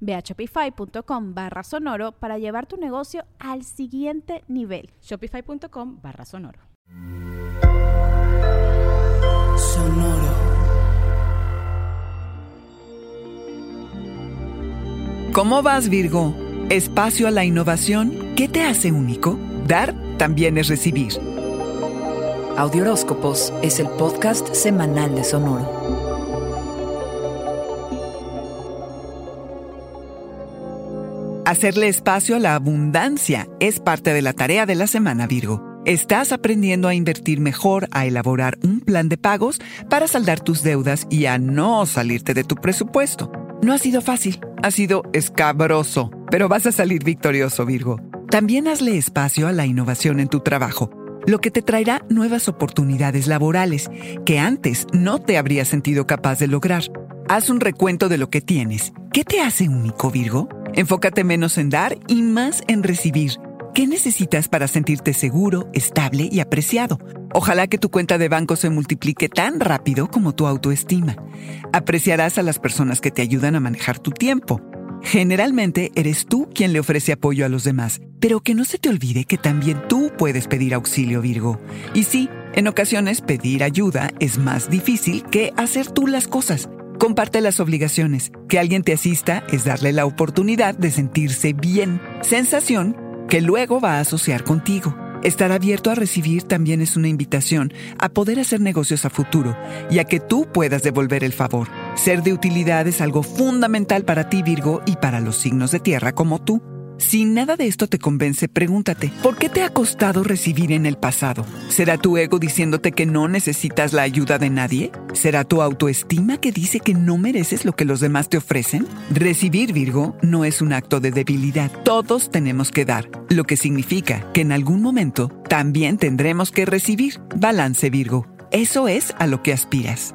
Ve a shopify.com barra sonoro para llevar tu negocio al siguiente nivel. Shopify.com barra sonoro. Sonoro. ¿Cómo vas, Virgo? Espacio a la innovación. ¿Qué te hace único? Dar también es recibir. Audioróscopos es el podcast semanal de Sonoro. Hacerle espacio a la abundancia es parte de la tarea de la semana Virgo. Estás aprendiendo a invertir mejor, a elaborar un plan de pagos para saldar tus deudas y a no salirte de tu presupuesto. No ha sido fácil, ha sido escabroso, pero vas a salir victorioso Virgo. También hazle espacio a la innovación en tu trabajo, lo que te traerá nuevas oportunidades laborales que antes no te habrías sentido capaz de lograr. Haz un recuento de lo que tienes. ¿Qué te hace único, Virgo? Enfócate menos en dar y más en recibir. ¿Qué necesitas para sentirte seguro, estable y apreciado? Ojalá que tu cuenta de banco se multiplique tan rápido como tu autoestima. Apreciarás a las personas que te ayudan a manejar tu tiempo. Generalmente eres tú quien le ofrece apoyo a los demás, pero que no se te olvide que también tú puedes pedir auxilio, Virgo. Y sí, en ocasiones pedir ayuda es más difícil que hacer tú las cosas. Comparte las obligaciones. Que alguien te asista es darle la oportunidad de sentirse bien, sensación que luego va a asociar contigo. Estar abierto a recibir también es una invitación a poder hacer negocios a futuro y a que tú puedas devolver el favor. Ser de utilidad es algo fundamental para ti Virgo y para los signos de tierra como tú. Si nada de esto te convence, pregúntate, ¿por qué te ha costado recibir en el pasado? ¿Será tu ego diciéndote que no necesitas la ayuda de nadie? ¿Será tu autoestima que dice que no mereces lo que los demás te ofrecen? Recibir, Virgo, no es un acto de debilidad. Todos tenemos que dar, lo que significa que en algún momento también tendremos que recibir. Balance, Virgo. Eso es a lo que aspiras.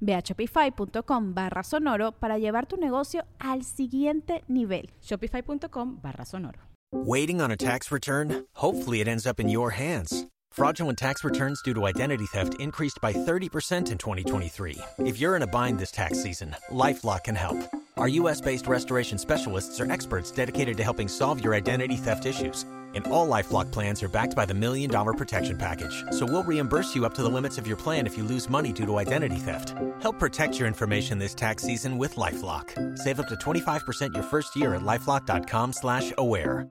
Ve a shopify.com barra sonoro para llevar tu negocio al siguiente nivel. Shopify.com barra sonoro. Waiting on a tax return? Hopefully it ends up in your hands. Fraudulent tax returns due to identity theft increased by 30% in 2023. If you're in a bind this tax season, LifeLock can help. Our U.S. based restoration specialists are experts dedicated to helping solve your identity theft issues And all LifeLock plans are backed by the Million Dollar Protection Package. So we'll reimburse you up to the limits of your plan if you lose money due to identity theft. Help protect your information this tax season with LifeLock. Save up to 25% your first year at LifeLock.com slash aware.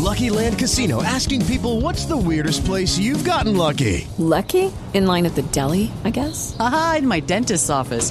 Lucky Land Casino, asking people what's the weirdest place you've gotten lucky? Lucky? In line at the deli, I guess? Aha, in my dentist's office.